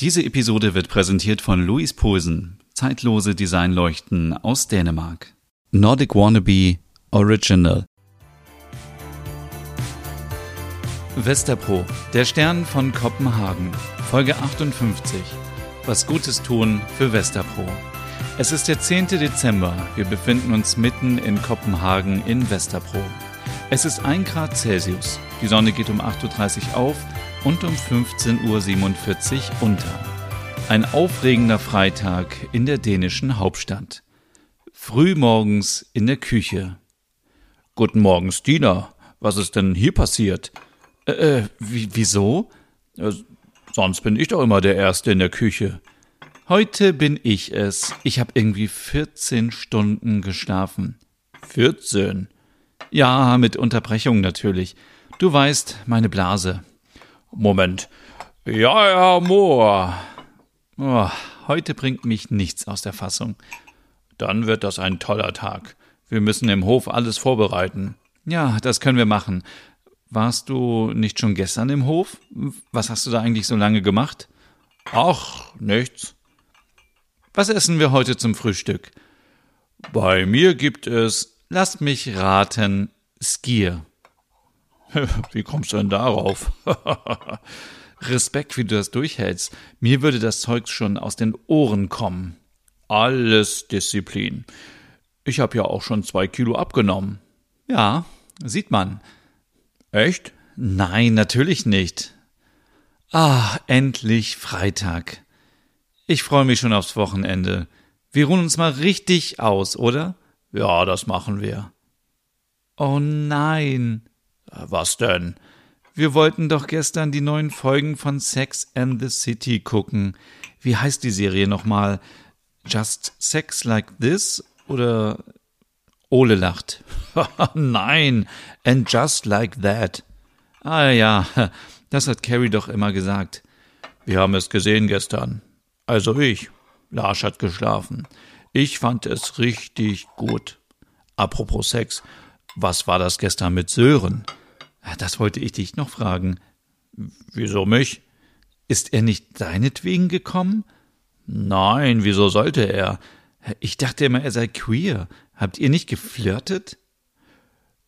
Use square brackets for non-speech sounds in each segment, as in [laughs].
Diese Episode wird präsentiert von Louis Posen, zeitlose Designleuchten aus Dänemark. Nordic Wannabe Original. Westerpro, der Stern von Kopenhagen, Folge 58. Was Gutes tun für Westerpro. Es ist der 10. Dezember. Wir befinden uns mitten in Kopenhagen in Westerpro. Es ist 1 Grad Celsius. Die Sonne geht um 8.30 Uhr auf und um 15.47 Uhr unter. Ein aufregender Freitag in der dänischen Hauptstadt. Frühmorgens in der Küche. Guten Morgen, Stina. Was ist denn hier passiert? Äh, äh wieso? Äh, sonst bin ich doch immer der Erste in der Küche. Heute bin ich es. Ich habe irgendwie 14 Stunden geschlafen. 14? Ja, mit Unterbrechung natürlich. Du weißt, meine Blase. Moment. Ja, ja, Moor. Oh, heute bringt mich nichts aus der Fassung. Dann wird das ein toller Tag. Wir müssen im Hof alles vorbereiten. Ja, das können wir machen. Warst du nicht schon gestern im Hof? Was hast du da eigentlich so lange gemacht? Ach, nichts. Was essen wir heute zum Frühstück? Bei mir gibt es, lass mich raten, Skier. [laughs] Wie kommst du denn darauf? [laughs] Respekt, wie du das durchhältst. Mir würde das Zeug schon aus den Ohren kommen. Alles Disziplin. Ich habe ja auch schon zwei Kilo abgenommen. Ja, sieht man. Echt? Nein, natürlich nicht. Ah, endlich Freitag. Ich freue mich schon aufs Wochenende. Wir ruhen uns mal richtig aus, oder? Ja, das machen wir. Oh nein. Was denn? Wir wollten doch gestern die neuen Folgen von Sex and the City gucken. Wie heißt die Serie nochmal? Just Sex Like This oder Ole lacht. [laughs] Nein, and just like that. Ah ja, [laughs] das hat Carrie doch immer gesagt. Wir haben es gesehen gestern. Also ich. Lars hat geschlafen. Ich fand es richtig gut. Apropos Sex, was war das gestern mit Sören? Das wollte ich dich noch fragen. Wieso mich? Ist er nicht deinetwegen gekommen? Nein, wieso sollte er? Ich dachte immer, er sei queer. Habt ihr nicht geflirtet?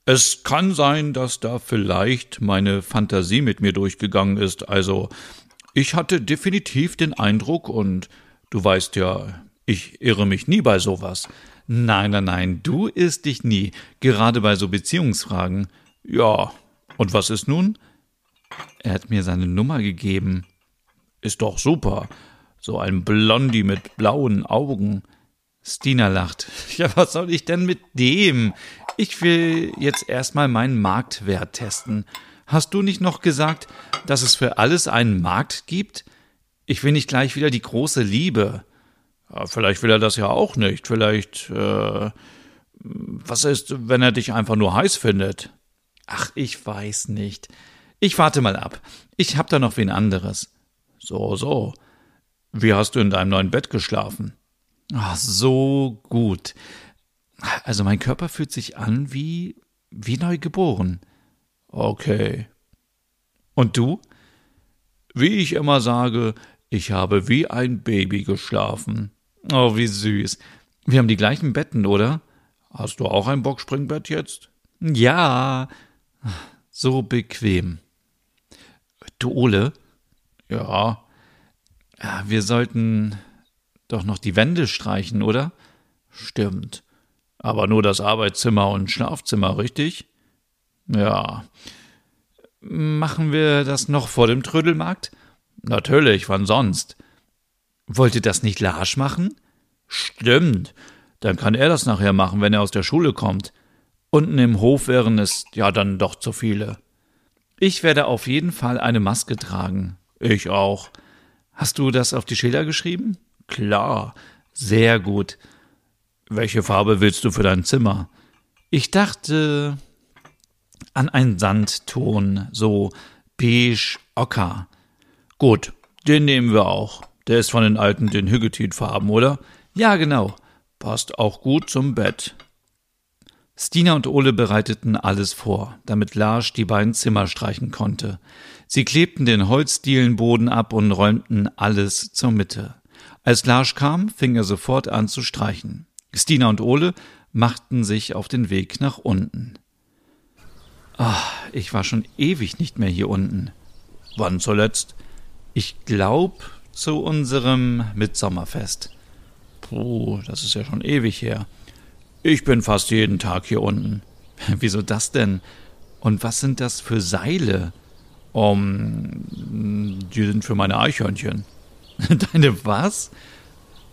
Es kann sein, dass da vielleicht meine Fantasie mit mir durchgegangen ist. Also, ich hatte definitiv den Eindruck, und du weißt ja, ich irre mich nie bei sowas. Nein, nein, nein, du irrst dich nie, gerade bei so Beziehungsfragen. Ja, und was ist nun? Er hat mir seine Nummer gegeben. Ist doch super. So ein Blondie mit blauen Augen. Stina lacht. [laughs] Ja, was soll ich denn mit dem? Ich will jetzt erstmal meinen Marktwert testen. Hast du nicht noch gesagt, dass es für alles einen Markt gibt? Ich will nicht gleich wieder die große Liebe. Ja, vielleicht will er das ja auch nicht. Vielleicht, äh, was ist, wenn er dich einfach nur heiß findet? Ach, ich weiß nicht. Ich warte mal ab. Ich hab da noch wen anderes. So, so. Wie hast du in deinem neuen Bett geschlafen? Ach, so gut. Also mein Körper fühlt sich an wie wie neu geboren. Okay. Und du? Wie ich immer sage, ich habe wie ein Baby geschlafen. Oh, wie süß. Wir haben die gleichen Betten, oder? Hast du auch ein Boxspringbett jetzt? Ja. So bequem. Du Ole? Ja. Wir sollten doch noch die Wände streichen, oder? Stimmt. Aber nur das Arbeitszimmer und Schlafzimmer, richtig? Ja. Machen wir das noch vor dem Trödelmarkt? Natürlich, wann sonst? Wollte das nicht Larsch machen? Stimmt. Dann kann er das nachher machen, wenn er aus der Schule kommt. Unten im Hof wären es ja dann doch zu viele. Ich werde auf jeden Fall eine Maske tragen. Ich auch. Hast du das auf die Schilder geschrieben? Klar. Sehr gut. Welche Farbe willst du für dein Zimmer? Ich dachte an einen Sandton, so beige ocker. Gut, den nehmen wir auch. Der ist von den alten den Hüggetit-Farben, oder? Ja, genau. Passt auch gut zum Bett. Stina und Ole bereiteten alles vor, damit Lars die beiden Zimmer streichen konnte. Sie klebten den Holzdielenboden ab und räumten alles zur Mitte. Als Lars kam, fing er sofort an zu streichen. Stina und Ole machten sich auf den Weg nach unten. Ach, ich war schon ewig nicht mehr hier unten. Wann zuletzt? Ich glaub zu unserem Mitsommerfest. Puh, das ist ja schon ewig her. Ich bin fast jeden Tag hier unten. [laughs] Wieso das denn? Und was sind das für Seile? Um, die sind für meine Eichhörnchen. [laughs] Deine was?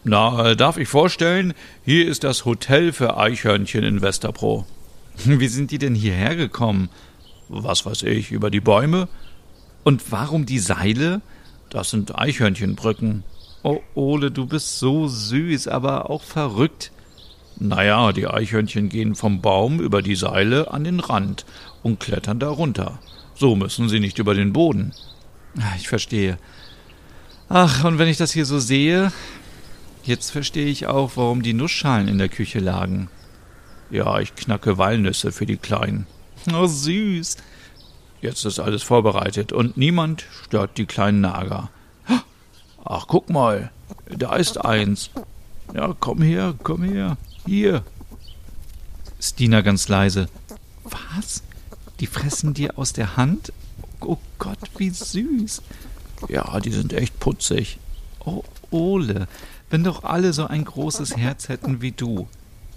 Na, darf ich vorstellen, hier ist das Hotel für Eichhörnchen in Westerpro. [laughs] Wie sind die denn hierher gekommen? Was weiß ich, über die Bäume? Und warum die Seile? Das sind Eichhörnchenbrücken. Oh, Ole, du bist so süß, aber auch verrückt. Naja, die Eichhörnchen gehen vom Baum über die Seile an den Rand und klettern da runter. So müssen sie nicht über den Boden. Ah, ich verstehe. Ach, und wenn ich das hier so sehe, jetzt verstehe ich auch, warum die Nussschalen in der Küche lagen. Ja, ich knacke Walnüsse für die Kleinen. Oh, süß. Jetzt ist alles vorbereitet und niemand stört die kleinen Nager. Ach, guck mal, da ist eins. Ja, komm her, komm her. Hier. Stina ganz leise. Was? Die fressen dir aus der Hand? Oh Gott, wie süß. Ja, die sind echt putzig. Oh, Ole, wenn doch alle so ein großes Herz hätten wie du.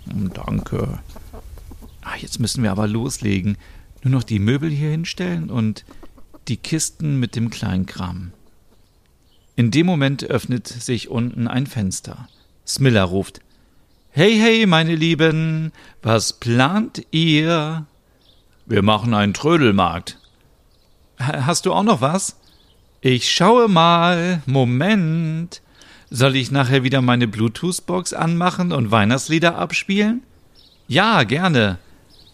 Hm, danke. Ah, jetzt müssen wir aber loslegen. Nur noch die Möbel hier hinstellen und die Kisten mit dem Kleinkram. In dem Moment öffnet sich unten ein Fenster. Smiller ruft Hey, hey, meine Lieben, was plant ihr? Wir machen einen Trödelmarkt. Hast du auch noch was? Ich schaue mal. Moment. Soll ich nachher wieder meine Bluetooth-Box anmachen und Weihnachtslieder abspielen? Ja, gerne.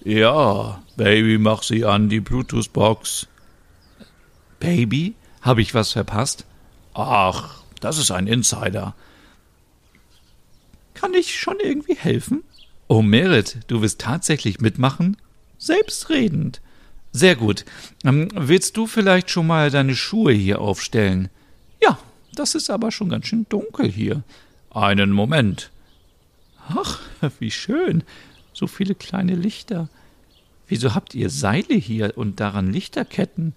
Ja, Baby, mach sie an, die Bluetooth-Box. Baby? Habe ich was verpasst? Ach, das ist ein Insider. Kann ich schon irgendwie helfen? Oh, Merit, du willst tatsächlich mitmachen? Selbstredend. Sehr gut. Ähm, willst du vielleicht schon mal deine Schuhe hier aufstellen? Ja, das ist aber schon ganz schön dunkel hier. Einen Moment. Ach, [laughs] wie schön. So viele kleine Lichter. Wieso habt ihr Seile hier und daran Lichterketten?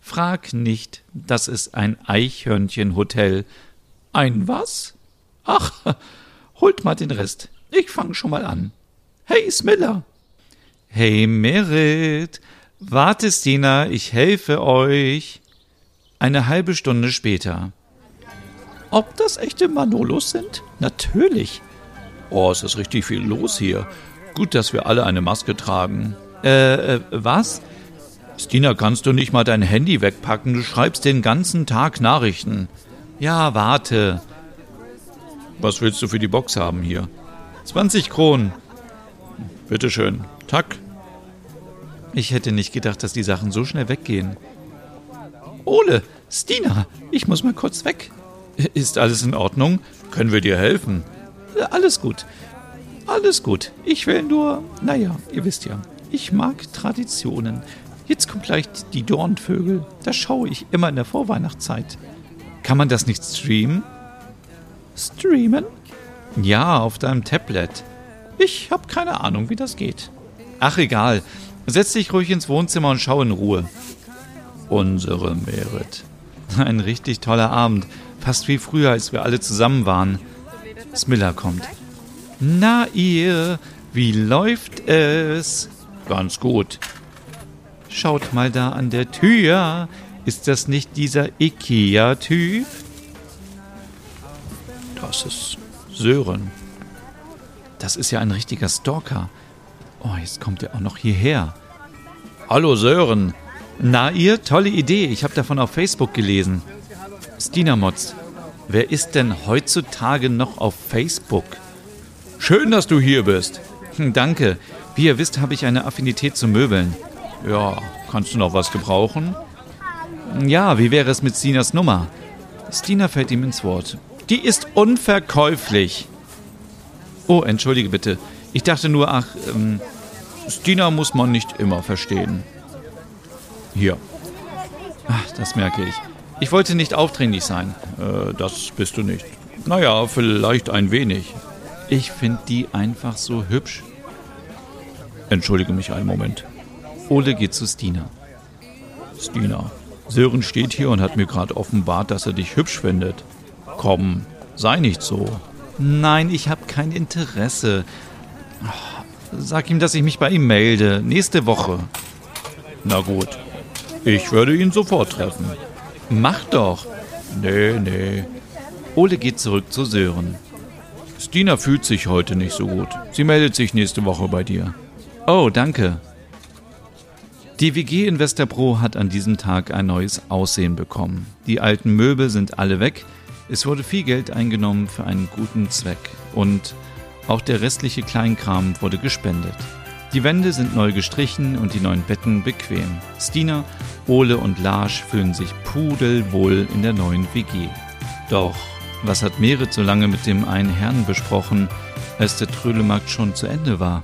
Frag nicht, das ist ein Eichhörnchenhotel. Ein was? Ach, Holt mal den Rest. Ich fang schon mal an. Hey, Smiller. Hey, Merit. Warte, Stina, ich helfe euch. Eine halbe Stunde später. Ob das echte Manolos sind? Natürlich. Oh, es ist richtig viel los hier. Gut, dass wir alle eine Maske tragen. Äh, äh, was? Stina, kannst du nicht mal dein Handy wegpacken? Du schreibst den ganzen Tag Nachrichten. Ja, warte. Was willst du für die Box haben hier? 20 Kronen. Bitteschön. Tack. Ich hätte nicht gedacht, dass die Sachen so schnell weggehen. Ole, Stina, ich muss mal kurz weg. Ist alles in Ordnung? Können wir dir helfen? Alles gut. Alles gut. Ich will nur, naja, ihr wisst ja, ich mag Traditionen. Jetzt kommt gleich die Dornvögel. Das schaue ich immer in der Vorweihnachtszeit. Kann man das nicht streamen? Streamen? Ja, auf deinem Tablet. Ich habe keine Ahnung, wie das geht. Ach, egal. Setz dich ruhig ins Wohnzimmer und schau in Ruhe. Unsere Merit. [laughs] Ein richtig toller Abend. Fast wie früher, als wir alle zusammen waren. Smiller kommt. Na ihr, wie läuft es? Ganz gut. Schaut mal da an der Tür. Ist das nicht dieser Ikea-Typ? Ist Sören. Das ist ja ein richtiger Stalker. Oh, jetzt kommt er auch noch hierher. Hallo Sören. Na ihr, tolle Idee. Ich habe davon auf Facebook gelesen. Stina Motz, wer ist denn heutzutage noch auf Facebook? Schön, dass du hier bist. Hm, danke. Wie ihr wisst, habe ich eine Affinität zu Möbeln. Ja, kannst du noch was gebrauchen? Ja, wie wäre es mit Stinas Nummer? Stina fällt ihm ins Wort. Die ist unverkäuflich. Oh, entschuldige bitte. Ich dachte nur, ach, ähm, Stina muss man nicht immer verstehen. Hier. Ach, das merke ich. Ich wollte nicht aufdringlich sein. Äh, das bist du nicht. Naja, vielleicht ein wenig. Ich finde die einfach so hübsch. Entschuldige mich einen Moment. Ole geht zu Stina. Stina, Sören steht hier und hat mir gerade offenbart, dass er dich hübsch findet. Komm, sei nicht so. Nein, ich habe kein Interesse. Sag ihm, dass ich mich bei ihm melde. Nächste Woche. Na gut. Ich würde ihn sofort treffen. Mach doch. Nee, nee. Ole geht zurück zu Sören. Stina fühlt sich heute nicht so gut. Sie meldet sich nächste Woche bei dir. Oh, danke. Die WG in Westerbro hat an diesem Tag ein neues Aussehen bekommen. Die alten Möbel sind alle weg, es wurde viel Geld eingenommen für einen guten Zweck und auch der restliche Kleinkram wurde gespendet. Die Wände sind neu gestrichen und die neuen Betten bequem. Stina, Ole und Lars fühlen sich pudelwohl in der neuen WG. Doch, was hat Merit so lange mit dem einen Herrn besprochen, als der Trödelmarkt schon zu Ende war?